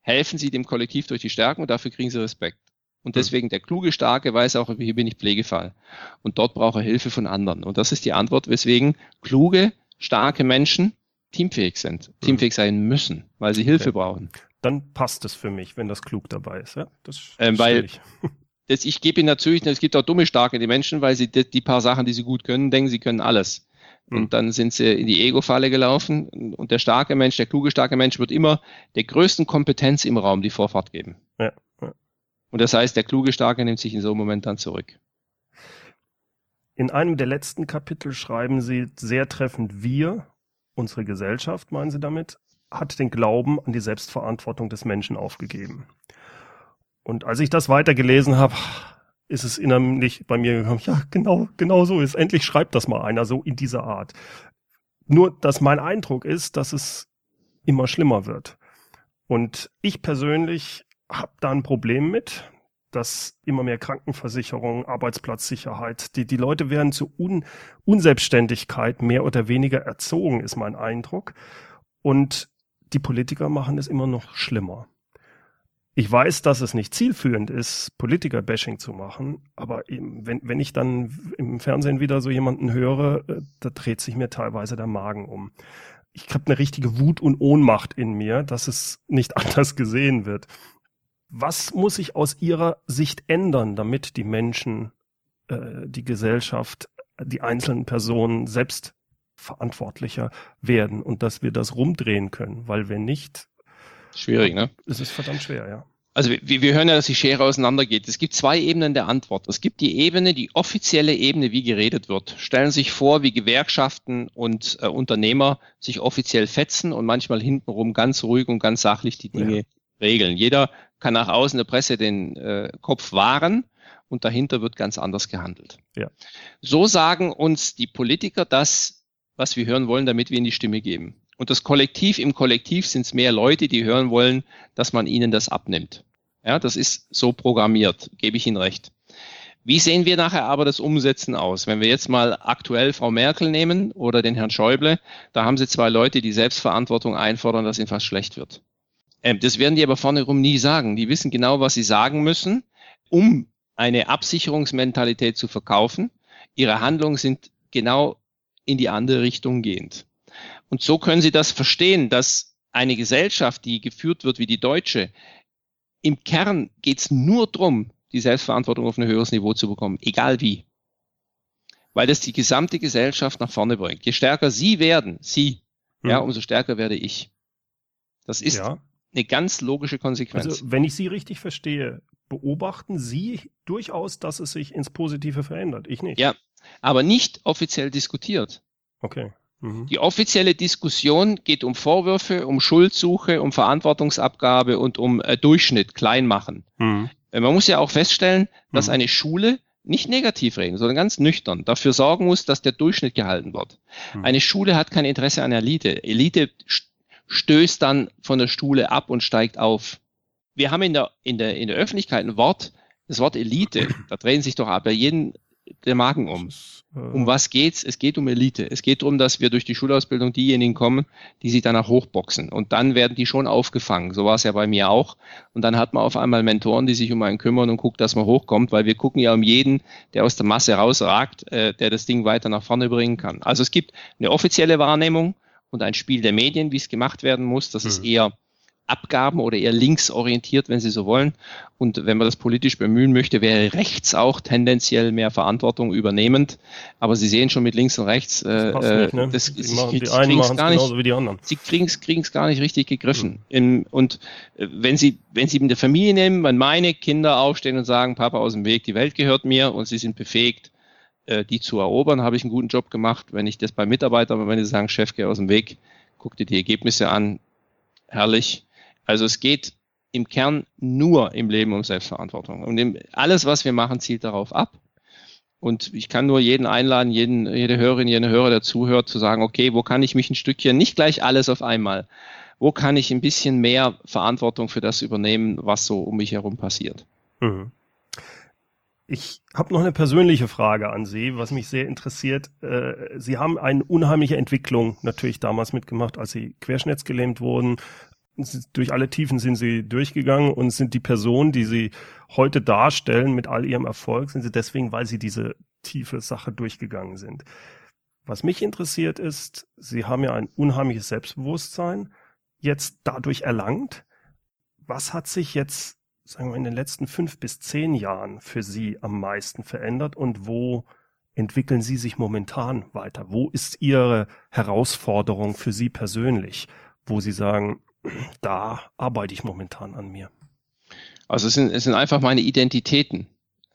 helfen sie dem Kollektiv durch die Stärken und dafür kriegen sie Respekt. Und hm. deswegen der kluge, starke weiß auch, hier bin ich Pflegefall. Und dort braucht er Hilfe von anderen. Und das ist die Antwort, weswegen kluge, starke Menschen teamfähig sind, hm. teamfähig sein müssen, weil sie Hilfe okay. brauchen. Dann passt es für mich, wenn das klug dabei ist. Ja? Das ähm, weil das, ich gebe ihnen natürlich, es gibt auch dumme, starke die Menschen, weil sie die, die, paar Sachen, die sie gut können, denken, sie können alles. Und dann sind sie in die Ego-Falle gelaufen. Und der starke Mensch, der kluge, starke Mensch wird immer der größten Kompetenz im Raum die Vorfahrt geben. Ja. ja. Und das heißt, der kluge, starke nimmt sich in so einem Moment dann zurück. In einem der letzten Kapitel schreiben Sie sehr treffend, wir, unsere Gesellschaft, meinen Sie damit, hat den Glauben an die Selbstverantwortung des Menschen aufgegeben. Und als ich das weitergelesen habe, ist es innerlich bei mir gekommen, ja, genau, genau so ist. Endlich schreibt das mal einer so in dieser Art. Nur, dass mein Eindruck ist, dass es immer schlimmer wird. Und ich persönlich habe da ein Problem mit, dass immer mehr Krankenversicherung, Arbeitsplatzsicherheit, die, die Leute werden zu Un Unselbstständigkeit mehr oder weniger erzogen, ist mein Eindruck. Und die Politiker machen es immer noch schlimmer. Ich weiß, dass es nicht zielführend ist, Politiker-Bashing zu machen, aber wenn, wenn ich dann im Fernsehen wieder so jemanden höre, äh, da dreht sich mir teilweise der Magen um. Ich habe eine richtige Wut und Ohnmacht in mir, dass es nicht *laughs* anders gesehen wird. Was muss sich aus Ihrer Sicht ändern, damit die Menschen, äh, die Gesellschaft, die einzelnen Personen selbst verantwortlicher werden und dass wir das rumdrehen können? Weil wenn nicht, Schwierig, ne? Es ist verdammt schwer, ja. Also wir, wir hören ja, dass die Schere auseinandergeht. Es gibt zwei Ebenen der Antwort. Es gibt die Ebene, die offizielle Ebene, wie geredet wird. Stellen Sie sich vor, wie Gewerkschaften und äh, Unternehmer sich offiziell fetzen und manchmal hintenrum ganz ruhig und ganz sachlich die Dinge ja. regeln. Jeder kann nach außen der Presse den äh, Kopf wahren und dahinter wird ganz anders gehandelt. Ja. So sagen uns die Politiker das, was wir hören wollen, damit wir ihnen die Stimme geben. Und das Kollektiv im Kollektiv sind es mehr Leute, die hören wollen, dass man ihnen das abnimmt. Ja, das ist so programmiert, gebe ich Ihnen recht. Wie sehen wir nachher aber das Umsetzen aus? Wenn wir jetzt mal aktuell Frau Merkel nehmen oder den Herrn Schäuble, da haben Sie zwei Leute, die Selbstverantwortung einfordern, dass ihnen fast schlecht wird. Ähm, das werden die aber vorne rum nie sagen. Die wissen genau, was sie sagen müssen, um eine Absicherungsmentalität zu verkaufen. Ihre Handlungen sind genau in die andere Richtung gehend. Und so können Sie das verstehen, dass eine Gesellschaft, die geführt wird wie die deutsche, im Kern geht es nur darum, die Selbstverantwortung auf ein höheres Niveau zu bekommen, egal wie. Weil das die gesamte Gesellschaft nach vorne bringt. Je stärker Sie werden, Sie, hm. ja, umso stärker werde ich. Das ist ja. eine ganz logische Konsequenz. Also, wenn ich Sie richtig verstehe, beobachten Sie durchaus, dass es sich ins Positive verändert. Ich nicht. Ja, aber nicht offiziell diskutiert. Okay. Mhm. Die offizielle Diskussion geht um Vorwürfe, um Schuldsuche, um Verantwortungsabgabe und um äh, Durchschnitt, Kleinmachen. Mhm. Äh, man muss ja auch feststellen, dass mhm. eine Schule nicht negativ reden, sondern ganz nüchtern dafür sorgen muss, dass der Durchschnitt gehalten wird. Hm. Eine Schule hat kein Interesse an Elite. Elite stößt dann von der Schule ab und steigt auf. Wir haben in der, in der, in der Öffentlichkeit ein Wort, das Wort Elite. *clears throat* Da drehen sich doch aber jeden der Magen um. Äh, um was geht's? Es geht um Elite. Es geht darum, dass wir durch die Schulausbildung diejenigen kommen, die sich danach hochboxen. Und dann werden die schon aufgefangen. So war es ja bei mir auch. Und dann hat man auf einmal Mentoren, die sich um einen kümmern und guckt, dass man hochkommt, weil wir gucken ja um jeden, der aus der Masse rausragt, äh, der das Ding weiter nach vorne bringen kann. Also es gibt eine offizielle Wahrnehmung und ein Spiel der Medien, wie es gemacht werden muss. Das mhm. ist eher Abgaben oder eher linksorientiert, wenn Sie so wollen. Und wenn man das politisch bemühen möchte, wäre rechts auch tendenziell mehr Verantwortung übernehmend. Aber Sie sehen schon mit links und rechts, äh, das, äh, nicht, ne? das die, machen, die einen machen gar nicht, wie die anderen. Sie kriegen es gar nicht richtig gegriffen. Mhm. Im, und äh, wenn Sie wenn Sie in der Familie nehmen, wenn meine Kinder aufstehen und sagen, Papa aus dem Weg, die Welt gehört mir und Sie sind befähigt, äh, die zu erobern, habe ich einen guten Job gemacht. Wenn ich das bei Mitarbeitern, wenn Sie sagen, Chef, geh aus dem Weg, guck dir die Ergebnisse an, herrlich also es geht im Kern nur im Leben um Selbstverantwortung. Und alles, was wir machen, zielt darauf ab. Und ich kann nur jeden einladen, jeden, jede Hörerin, jede Hörer, der zuhört, zu sagen, okay, wo kann ich mich ein Stückchen, nicht gleich alles auf einmal, wo kann ich ein bisschen mehr Verantwortung für das übernehmen, was so um mich herum passiert? Mhm. Ich habe noch eine persönliche Frage an Sie, was mich sehr interessiert. Äh, Sie haben eine unheimliche Entwicklung natürlich damals mitgemacht, als Sie querschnittsgelähmt wurden, durch alle Tiefen sind sie durchgegangen und sind die Person, die sie heute darstellen mit all ihrem Erfolg, sind sie deswegen, weil sie diese tiefe Sache durchgegangen sind. Was mich interessiert ist, sie haben ja ein unheimliches Selbstbewusstsein jetzt dadurch erlangt. Was hat sich jetzt, sagen wir, in den letzten fünf bis zehn Jahren für Sie am meisten verändert und wo entwickeln Sie sich momentan weiter? Wo ist Ihre Herausforderung für Sie persönlich, wo Sie sagen, da arbeite ich momentan an mir. Also es sind, es sind einfach meine Identitäten.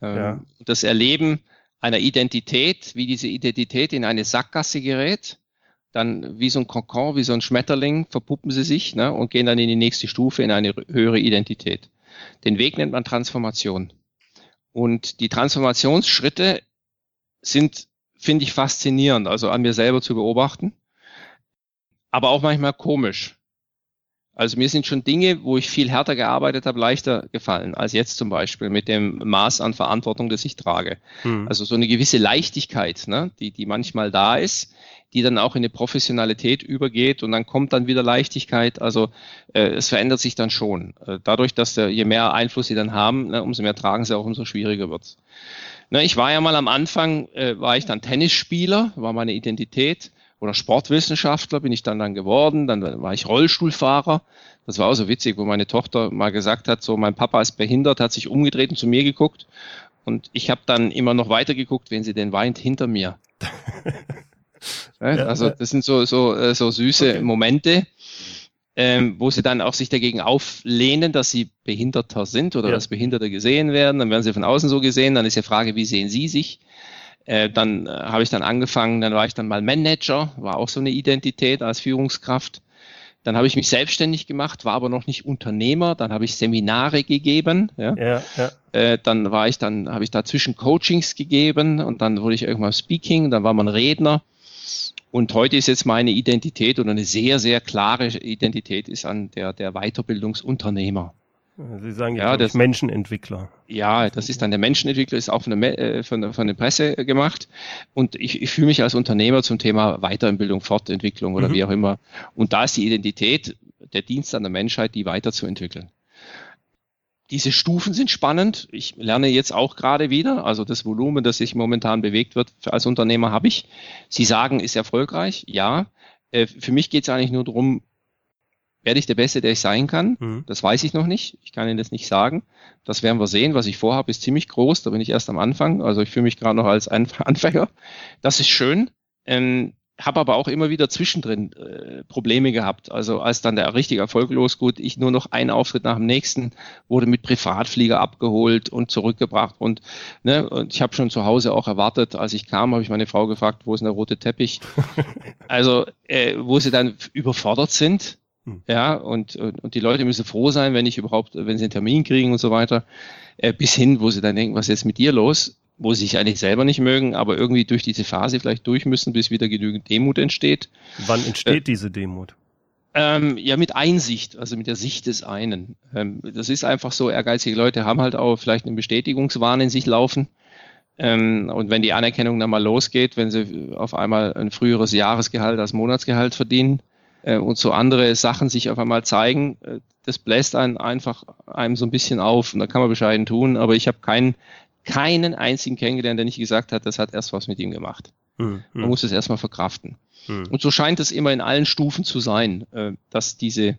Ähm, ja. Das Erleben einer Identität, wie diese Identität in eine Sackgasse gerät, dann wie so ein Kokon, wie so ein Schmetterling verpuppen sie sich ne, und gehen dann in die nächste Stufe, in eine höhere Identität. Den Weg nennt man Transformation. Und die Transformationsschritte sind, finde ich, faszinierend, also an mir selber zu beobachten, aber auch manchmal komisch. Also mir sind schon Dinge, wo ich viel härter gearbeitet habe, leichter gefallen als jetzt zum Beispiel mit dem Maß an Verantwortung, das ich trage. Mhm. Also so eine gewisse Leichtigkeit, ne, die, die manchmal da ist, die dann auch in eine Professionalität übergeht und dann kommt dann wieder Leichtigkeit. Also äh, es verändert sich dann schon. Äh, dadurch, dass der, je mehr Einfluss sie dann haben, ne, umso mehr tragen sie auch, umso schwieriger wird's. Ne, ich war ja mal am Anfang, äh, war ich dann Tennisspieler, war meine Identität oder Sportwissenschaftler bin ich dann dann geworden. Dann war ich Rollstuhlfahrer. Das war auch so witzig, wo meine Tochter mal gesagt hat, so mein Papa ist behindert, hat sich umgedreht und zu mir geguckt. Und ich habe dann immer noch weiter geguckt, wenn sie denn weint, hinter mir. *laughs* also das sind so, so, äh, so süße okay. Momente, ähm, wo sie dann auch sich dagegen auflehnen, dass sie behinderter sind oder ja. dass Behinderte gesehen werden. Dann werden sie von außen so gesehen. Dann ist die Frage, wie sehen sie sich? Äh, dann äh, habe ich dann angefangen, dann war ich dann mal Manager, war auch so eine Identität als Führungskraft. Dann habe ich mich selbstständig gemacht, war aber noch nicht Unternehmer. Dann habe ich Seminare gegeben. Ja. ja, ja. Äh, dann war ich dann, habe ich dazwischen Coachings gegeben und dann wurde ich irgendwann Speaking, dann war man Redner. Und heute ist jetzt meine Identität oder eine sehr, sehr klare Identität ist an der, der Weiterbildungsunternehmer. Sie sagen ja, das Menschenentwickler. Ja, das ist dann der Menschenentwickler, ist auch von der, äh, von der, von der Presse gemacht. Und ich, ich fühle mich als Unternehmer zum Thema Weiterentwicklung, Fortentwicklung oder mhm. wie auch immer. Und da ist die Identität der Dienst an der Menschheit, die weiterzuentwickeln. Diese Stufen sind spannend. Ich lerne jetzt auch gerade wieder. Also das Volumen, das sich momentan bewegt wird als Unternehmer, habe ich. Sie sagen, ist erfolgreich. Ja. Äh, für mich geht es eigentlich nur darum, werde ich der Beste, der ich sein kann? Mhm. Das weiß ich noch nicht. Ich kann Ihnen das nicht sagen. Das werden wir sehen. Was ich vorhabe, ist ziemlich groß. Da bin ich erst am Anfang. Also ich fühle mich gerade noch als *laughs* Anfänger. Das ist schön. Ähm, habe aber auch immer wieder zwischendrin äh, Probleme gehabt. Also als dann der richtige Erfolg losgut, ich nur noch einen Auftritt nach dem nächsten, wurde mit Privatflieger abgeholt und zurückgebracht. Und, ne, und ich habe schon zu Hause auch erwartet, als ich kam, habe ich meine Frau gefragt, wo ist der rote Teppich? *laughs* also äh, wo sie dann überfordert sind hm. Ja, und, und die Leute müssen froh sein, wenn ich überhaupt, wenn sie einen Termin kriegen und so weiter, äh, bis hin, wo sie dann denken, was ist jetzt mit dir los? wo sie sich eigentlich selber nicht mögen, aber irgendwie durch diese Phase vielleicht durch müssen, bis wieder genügend Demut entsteht. Wann entsteht äh, diese Demut? Ähm, ja, mit Einsicht, also mit der Sicht des einen. Ähm, das ist einfach so, ehrgeizige Leute haben halt auch vielleicht einen Bestätigungswahn in sich laufen. Ähm, und wenn die Anerkennung dann mal losgeht, wenn sie auf einmal ein früheres Jahresgehalt als Monatsgehalt verdienen und so andere Sachen sich auf einmal zeigen, äh, das bläst einen einfach einem so ein bisschen auf. Und da kann man bescheiden tun, aber ich habe keinen, keinen einzigen kennengelernt, der nicht gesagt hat, das hat erst was mit ihm gemacht. Mhm. Man muss es erstmal verkraften. Mhm. Und so scheint es immer in allen Stufen zu sein, äh, dass diese,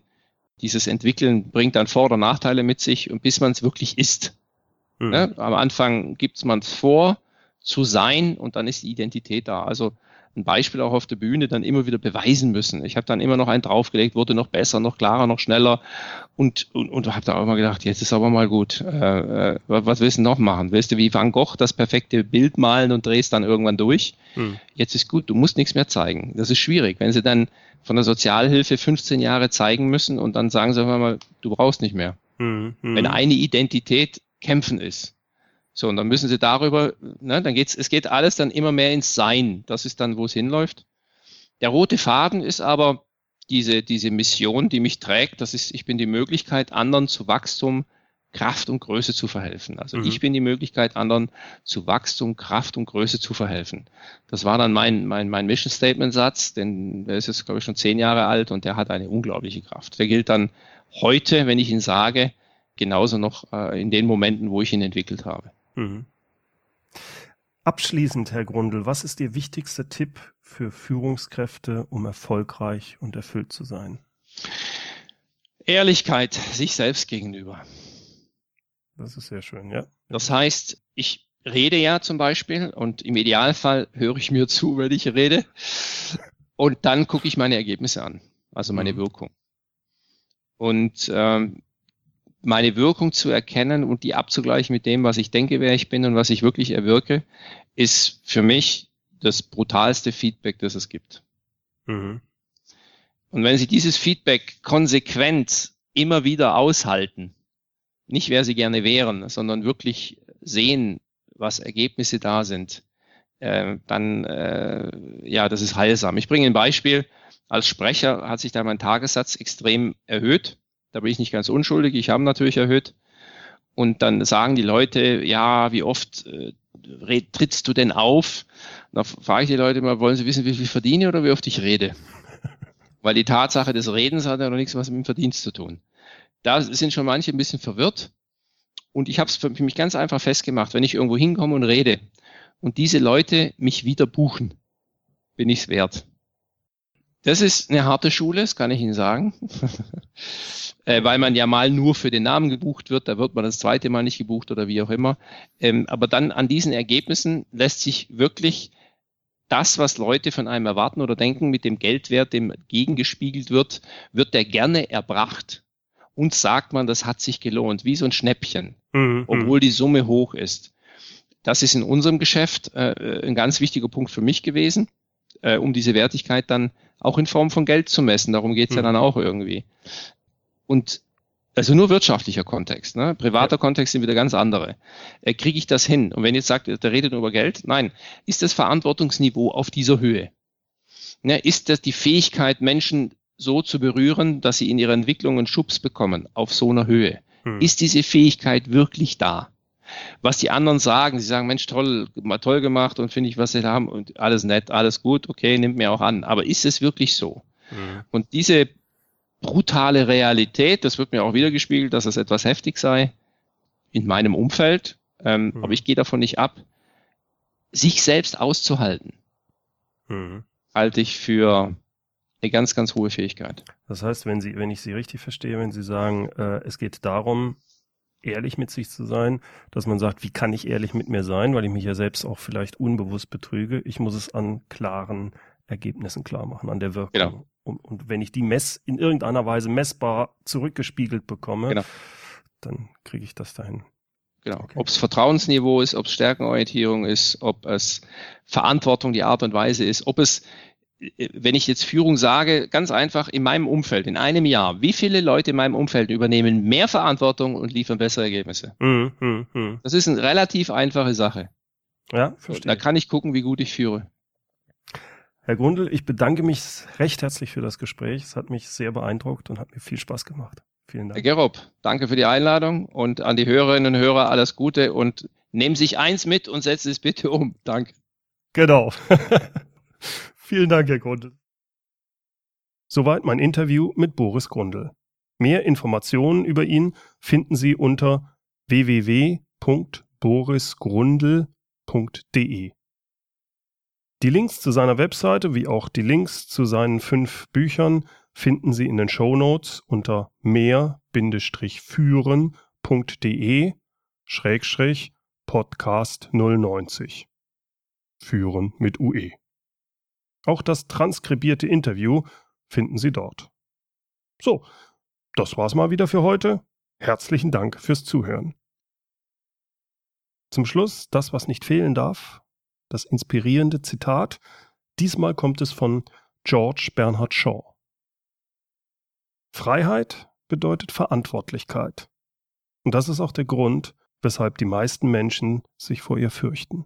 dieses Entwickeln bringt dann Vor- oder Nachteile mit sich und bis man es wirklich ist. Mhm. Ja, am Anfang gibt man es vor zu sein und dann ist die Identität da. Also ein Beispiel auch auf der Bühne dann immer wieder beweisen müssen. Ich habe dann immer noch einen draufgelegt, wurde noch besser, noch klarer, noch schneller und, und, und habe da auch mal gedacht, jetzt ist aber mal gut. Äh, äh, was willst du noch machen? Willst du wie Van Gogh das perfekte Bild malen und drehst dann irgendwann durch? Hm. Jetzt ist gut, du musst nichts mehr zeigen. Das ist schwierig. Wenn sie dann von der Sozialhilfe 15 Jahre zeigen müssen und dann sagen sie mal, du brauchst nicht mehr. Hm, hm. Wenn eine Identität kämpfen ist, so, und dann müssen sie darüber, ne, dann geht's, es geht alles dann immer mehr ins Sein. Das ist dann, wo es hinläuft. Der rote Faden ist aber diese, diese Mission, die mich trägt. Das ist, ich bin die Möglichkeit, anderen zu Wachstum, Kraft und Größe zu verhelfen. Also mhm. ich bin die Möglichkeit, anderen zu Wachstum, Kraft und Größe zu verhelfen. Das war dann mein, mein, mein Mission Statement Satz, denn der ist jetzt, glaube ich, schon zehn Jahre alt und der hat eine unglaubliche Kraft. Der gilt dann heute, wenn ich ihn sage, genauso noch äh, in den Momenten, wo ich ihn entwickelt habe. Mhm. Abschließend, Herr Grundl, was ist Ihr wichtigster Tipp für Führungskräfte, um erfolgreich und erfüllt zu sein? Ehrlichkeit sich selbst gegenüber. Das ist sehr schön, ja. Das heißt, ich rede ja zum Beispiel und im Idealfall höre ich mir *laughs* zu, wenn ich rede. Und dann gucke ich meine Ergebnisse an, also meine mhm. Wirkung. Und ähm, meine Wirkung zu erkennen und die abzugleichen mit dem, was ich denke, wer ich bin und was ich wirklich erwirke, ist für mich das brutalste Feedback, das es gibt. Mhm. Und wenn Sie dieses Feedback konsequent immer wieder aushalten, nicht wer Sie gerne wären, sondern wirklich sehen, was Ergebnisse da sind, äh, dann, äh, ja, das ist heilsam. Ich bringe ein Beispiel. Als Sprecher hat sich da mein Tagessatz extrem erhöht. Da bin ich nicht ganz unschuldig. Ich habe natürlich erhöht. Und dann sagen die Leute, ja, wie oft äh, trittst du denn auf? Da frage ich die Leute mal, wollen sie wissen, wie viel ich verdiene oder wie oft ich rede? *laughs* Weil die Tatsache des Redens hat ja noch nichts was mit dem Verdienst zu tun. Da sind schon manche ein bisschen verwirrt. Und ich habe es für mich ganz einfach festgemacht, wenn ich irgendwo hinkomme und rede und diese Leute mich wieder buchen, bin ich es wert. Das ist eine harte Schule, das kann ich Ihnen sagen. *laughs* äh, weil man ja mal nur für den Namen gebucht wird, da wird man das zweite Mal nicht gebucht oder wie auch immer. Ähm, aber dann an diesen Ergebnissen lässt sich wirklich das, was Leute von einem erwarten oder denken, mit dem Geldwert, dem gegengespiegelt wird, wird der gerne erbracht. Und sagt man, das hat sich gelohnt, wie so ein Schnäppchen, mhm. obwohl die Summe hoch ist. Das ist in unserem Geschäft äh, ein ganz wichtiger Punkt für mich gewesen, äh, um diese Wertigkeit dann auch in Form von Geld zu messen. Darum geht's mhm. ja dann auch irgendwie. Und also nur wirtschaftlicher Kontext. Ne? Privater ja. Kontext sind wieder ganz andere. Äh, Kriege ich das hin? Und wenn jetzt sagt, der redet nur über Geld, nein, ist das Verantwortungsniveau auf dieser Höhe? Ne? Ist das die Fähigkeit, Menschen so zu berühren, dass sie in ihrer Entwicklung einen Schubs bekommen auf so einer Höhe? Hm. Ist diese Fähigkeit wirklich da? Was die anderen sagen, sie sagen, Mensch, toll, toll gemacht und finde ich, was sie haben und alles nett, alles gut, okay, nimmt mir auch an. Aber ist es wirklich so? Mhm. Und diese brutale Realität, das wird mir auch wieder gespiegelt, dass es etwas heftig sei in meinem Umfeld, ähm, mhm. aber ich gehe davon nicht ab, sich selbst auszuhalten, mhm. halte ich für eine ganz, ganz hohe Fähigkeit. Das heißt, wenn Sie, wenn ich Sie richtig verstehe, wenn Sie sagen, äh, es geht darum, ehrlich mit sich zu sein, dass man sagt, wie kann ich ehrlich mit mir sein, weil ich mich ja selbst auch vielleicht unbewusst betrüge. Ich muss es an klaren Ergebnissen klar machen, an der Wirkung. Genau. Und, und wenn ich die mess in irgendeiner Weise messbar zurückgespiegelt bekomme, genau. dann kriege ich das dahin. Genau. Okay. Ob es Vertrauensniveau ist, ob es Stärkenorientierung ist, ob es Verantwortung die Art und Weise ist, ob es wenn ich jetzt Führung sage, ganz einfach in meinem Umfeld, in einem Jahr, wie viele Leute in meinem Umfeld übernehmen mehr Verantwortung und liefern bessere Ergebnisse? Mm, mm, mm. Das ist eine relativ einfache Sache. Ja, verstehe. Da kann ich gucken, wie gut ich führe. Herr Grundl, ich bedanke mich recht herzlich für das Gespräch. Es hat mich sehr beeindruckt und hat mir viel Spaß gemacht. Vielen Dank. Herr Gerob, danke für die Einladung und an die Hörerinnen und Hörer alles Gute und nehmen sich eins mit und setzen es bitte um. Danke. Genau. *laughs* Vielen Dank, Herr Grundl. Soweit mein Interview mit Boris Grundl. Mehr Informationen über ihn finden Sie unter www.borisgrundl.de. Die Links zu seiner Webseite wie auch die Links zu seinen fünf Büchern finden Sie in den Show Notes unter mehr-führen.de Schrägstrich Podcast 090. Führen mit UE. Auch das transkribierte Interview finden Sie dort. So, das war's mal wieder für heute. Herzlichen Dank fürs Zuhören. Zum Schluss das, was nicht fehlen darf, das inspirierende Zitat. Diesmal kommt es von George Bernhard Shaw. Freiheit bedeutet Verantwortlichkeit. Und das ist auch der Grund, weshalb die meisten Menschen sich vor ihr fürchten.